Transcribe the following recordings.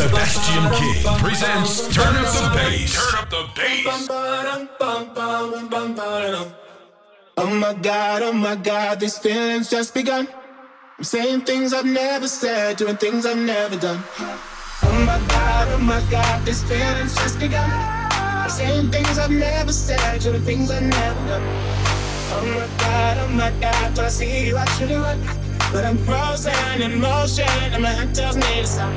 Sebastian King presents Turn Up the Bass. Turn Up the Bass. Oh my god, oh my god, these feelings just begun. I'm saying things I've never said, doing things I've never done. Oh my god, oh my god, these feelings just begun. I'm saying things I've never said, doing things I've never done. Oh my god, oh my god, do I see you actually run? But I'm frozen in motion, and my head tells me to stop.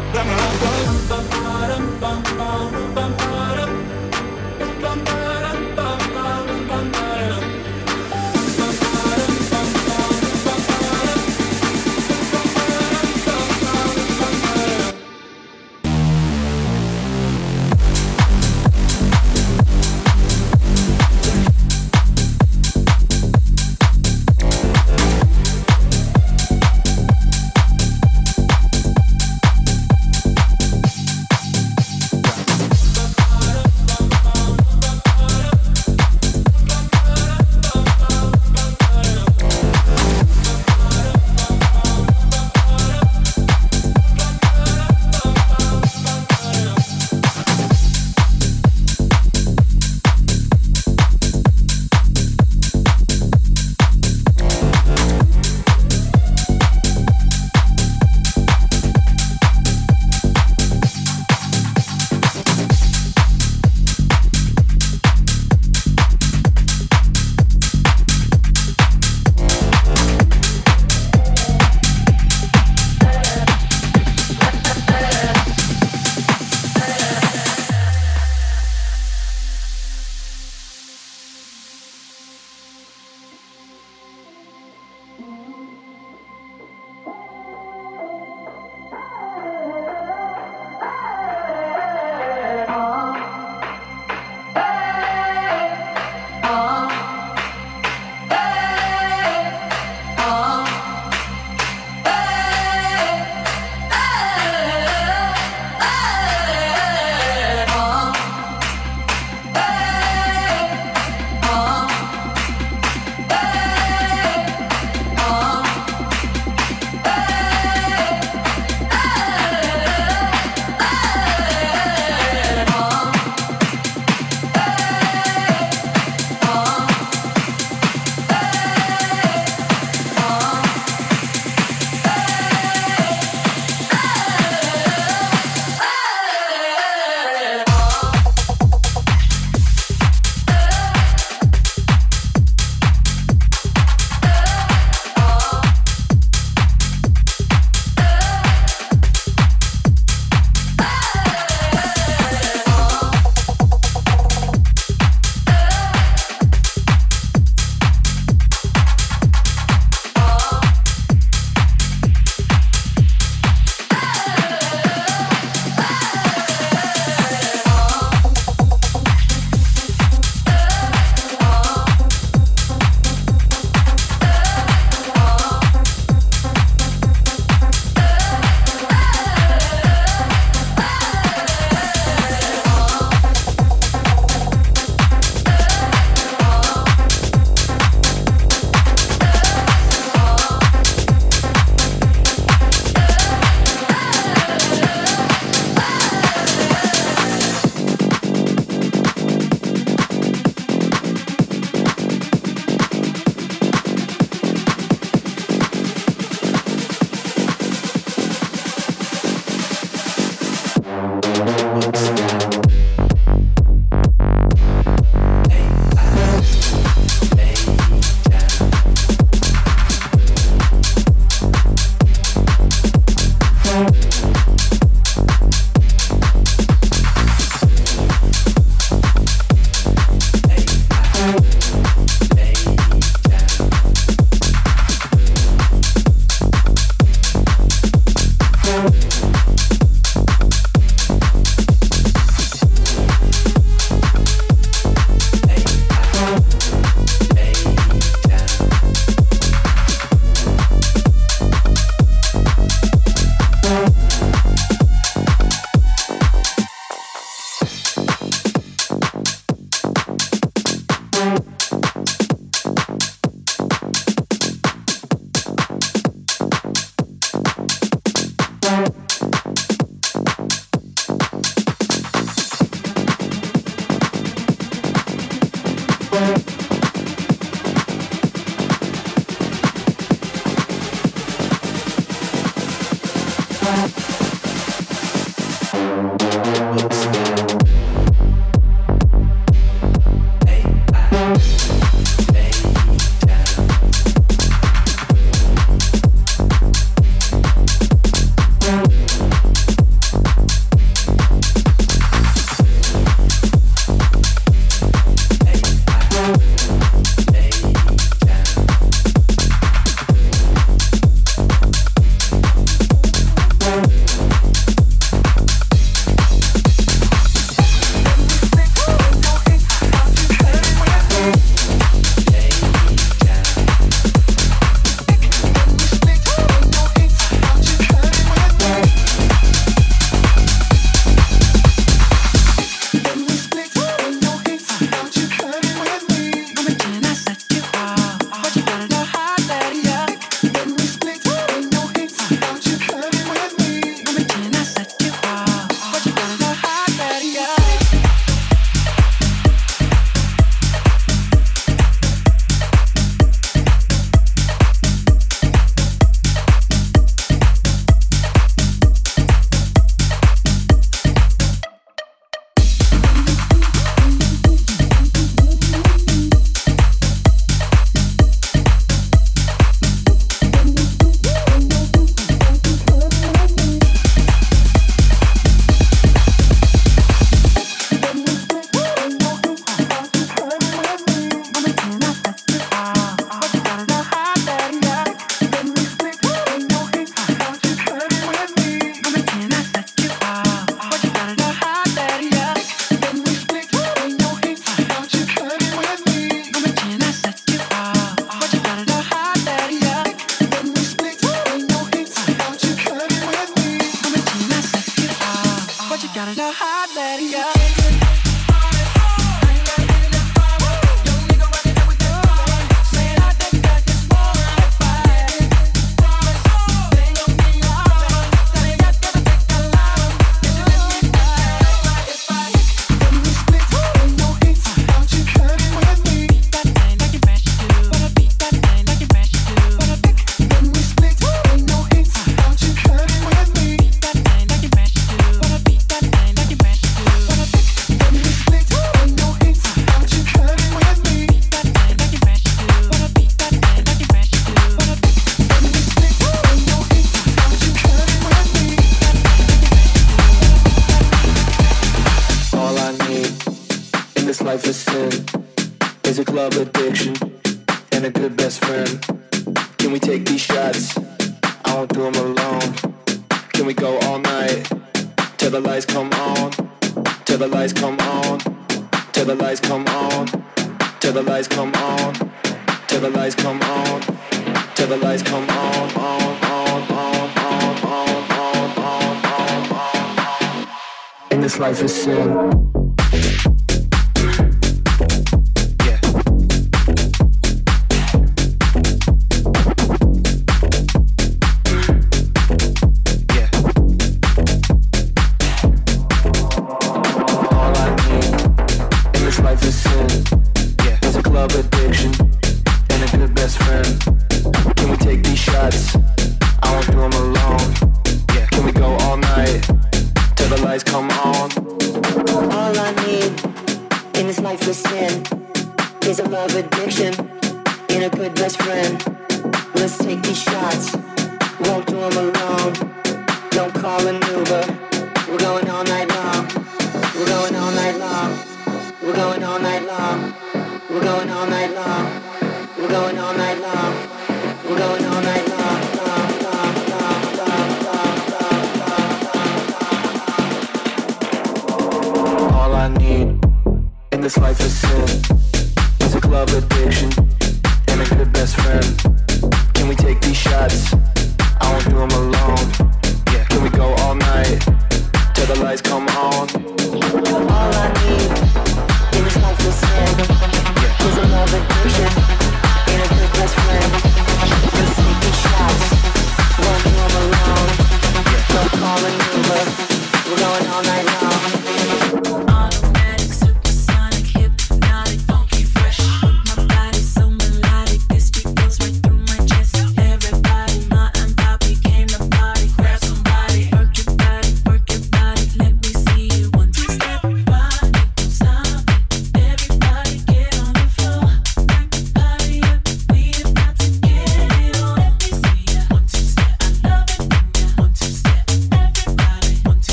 Heart goes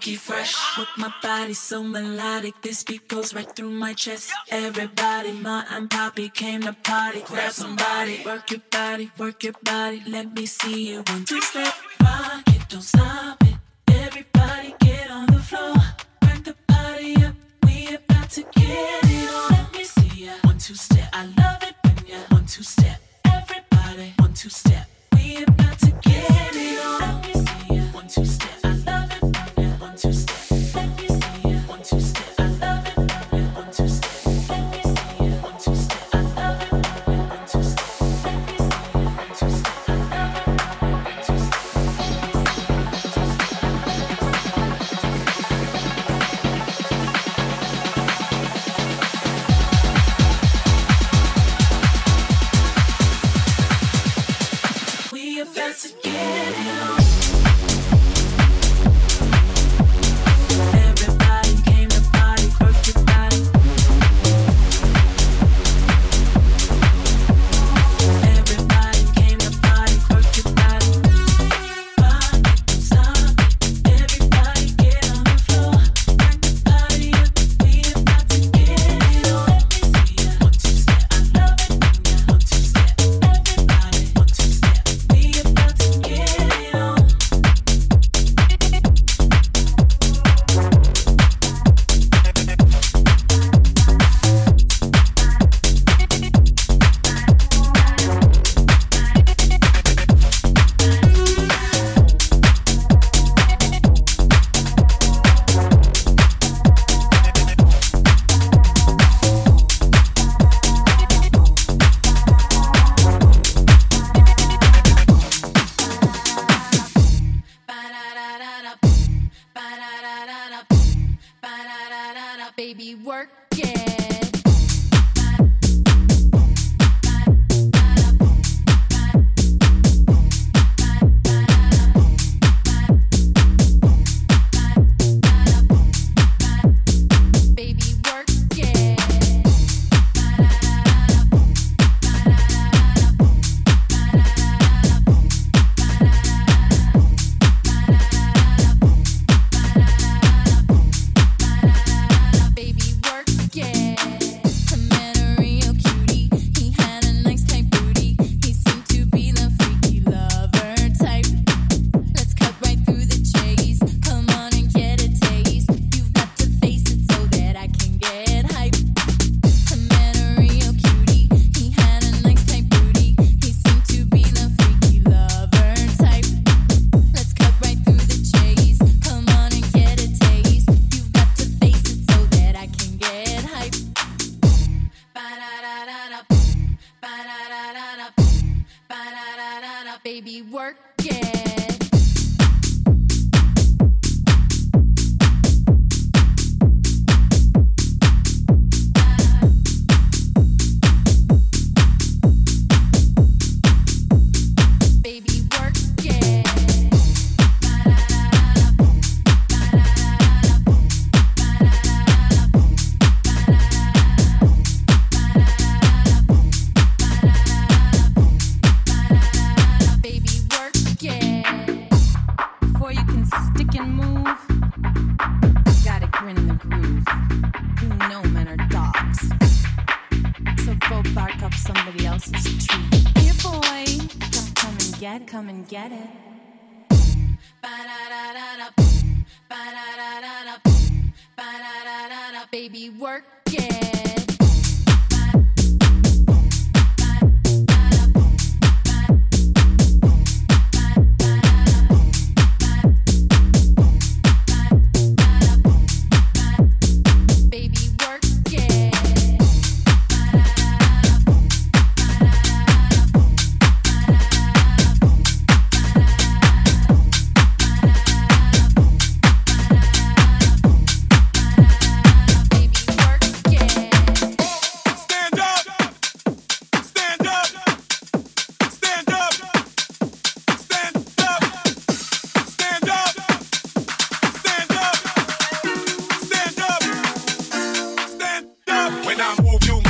funky, fresh. With my body so melodic, this beat goes right through my chest. Everybody, my and Poppy came to party. Grab somebody, work your body, work your body. Let me see you one two step, rock it, don't stop it. Everybody get on the floor, crank the party up. We about to get it on. Let me see ya one two step. I love it when ya one two step. Everybody one two step. We about to Before you can stick and move, gotta grin in the groove. You know men are dogs. So go bark up somebody else's tree. Here, boy, come, come and get, come and get it. Baby, work it. When I move, you.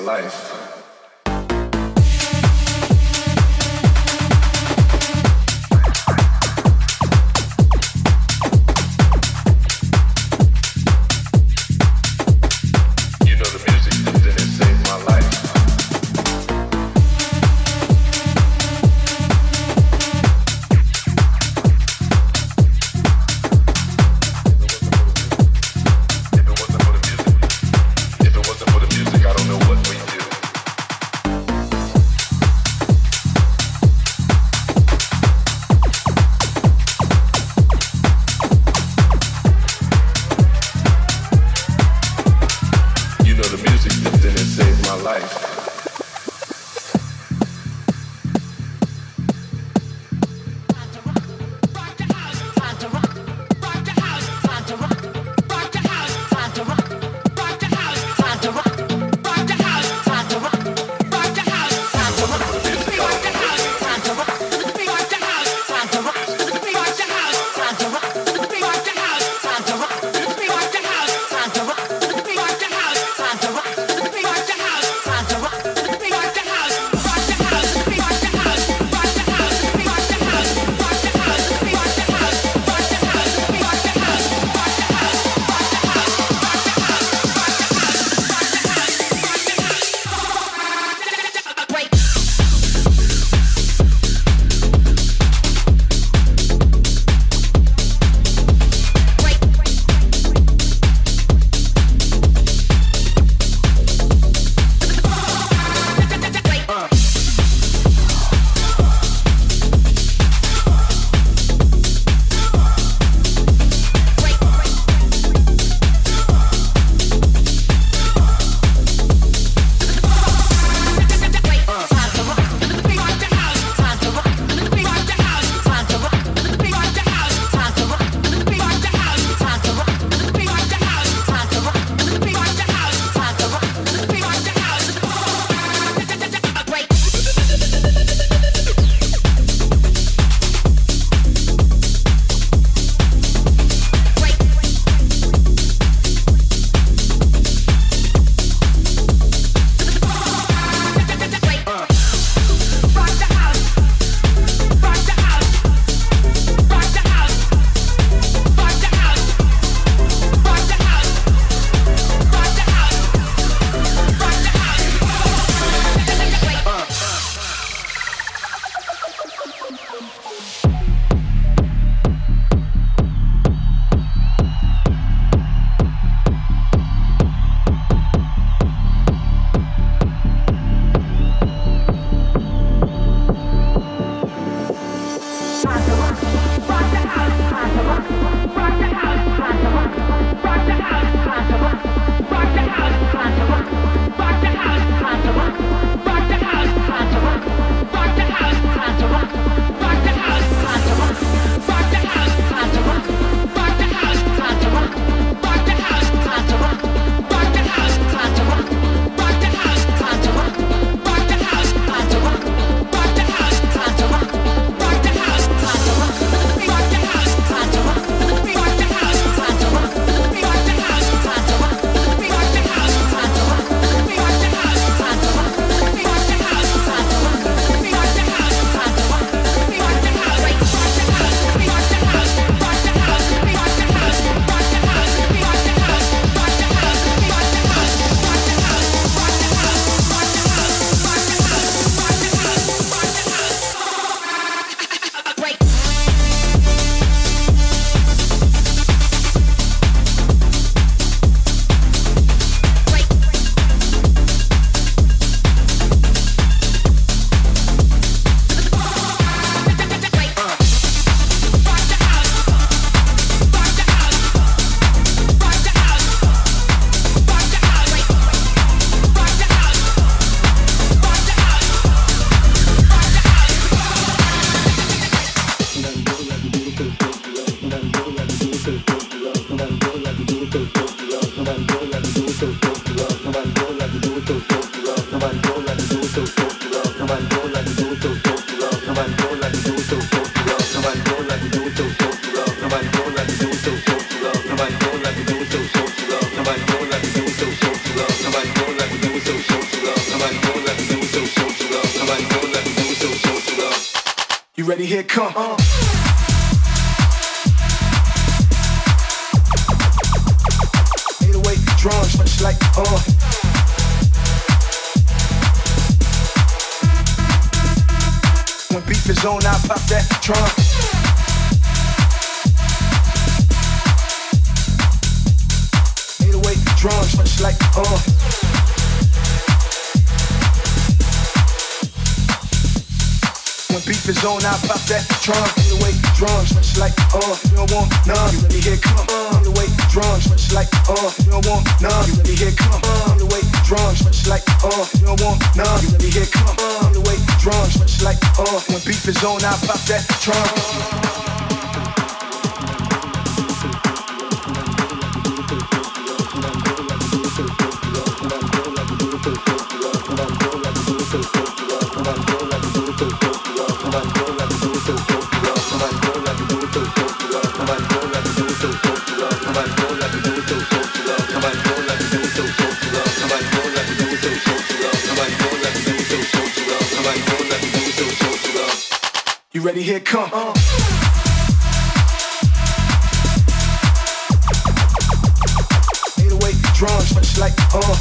Life. On, I pop that trunk. Get away drums, much like uh, you don't want none. You? Here come. Uh, get away drums, much like uh, you don't want none. You ready? Here come. Uh, get away drums, much like uh, you don't want none. You ready? Here come. Uh, get away drums, much like uh, when beef is on, I pop that trunk. You ready? Here come. Uh. drums, much like uh.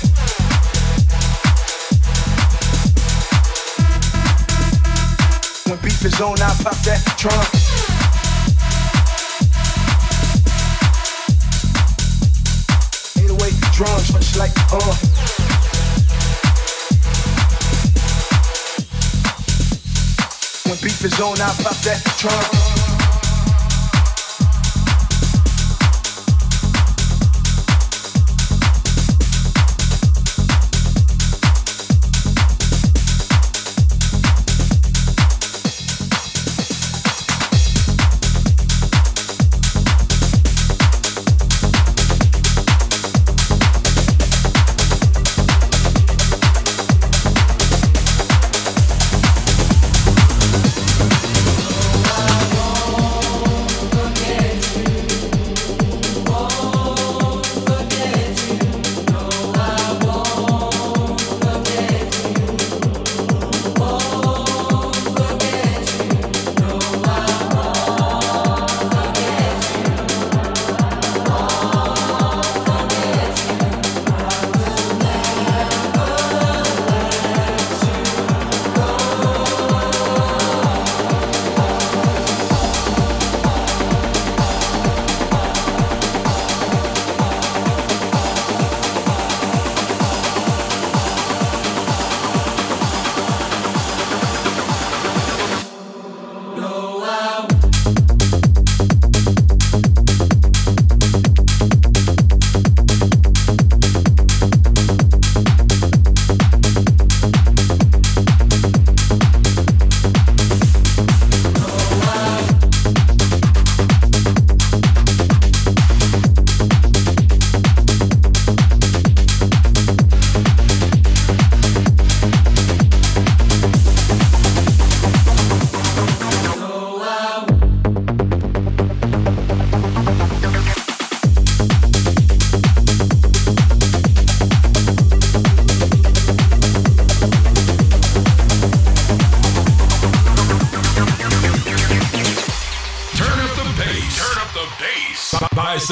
When beef is on, I pop that trunk. drums, much like uh. On, I pop that trunk.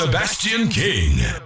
Sebastian King.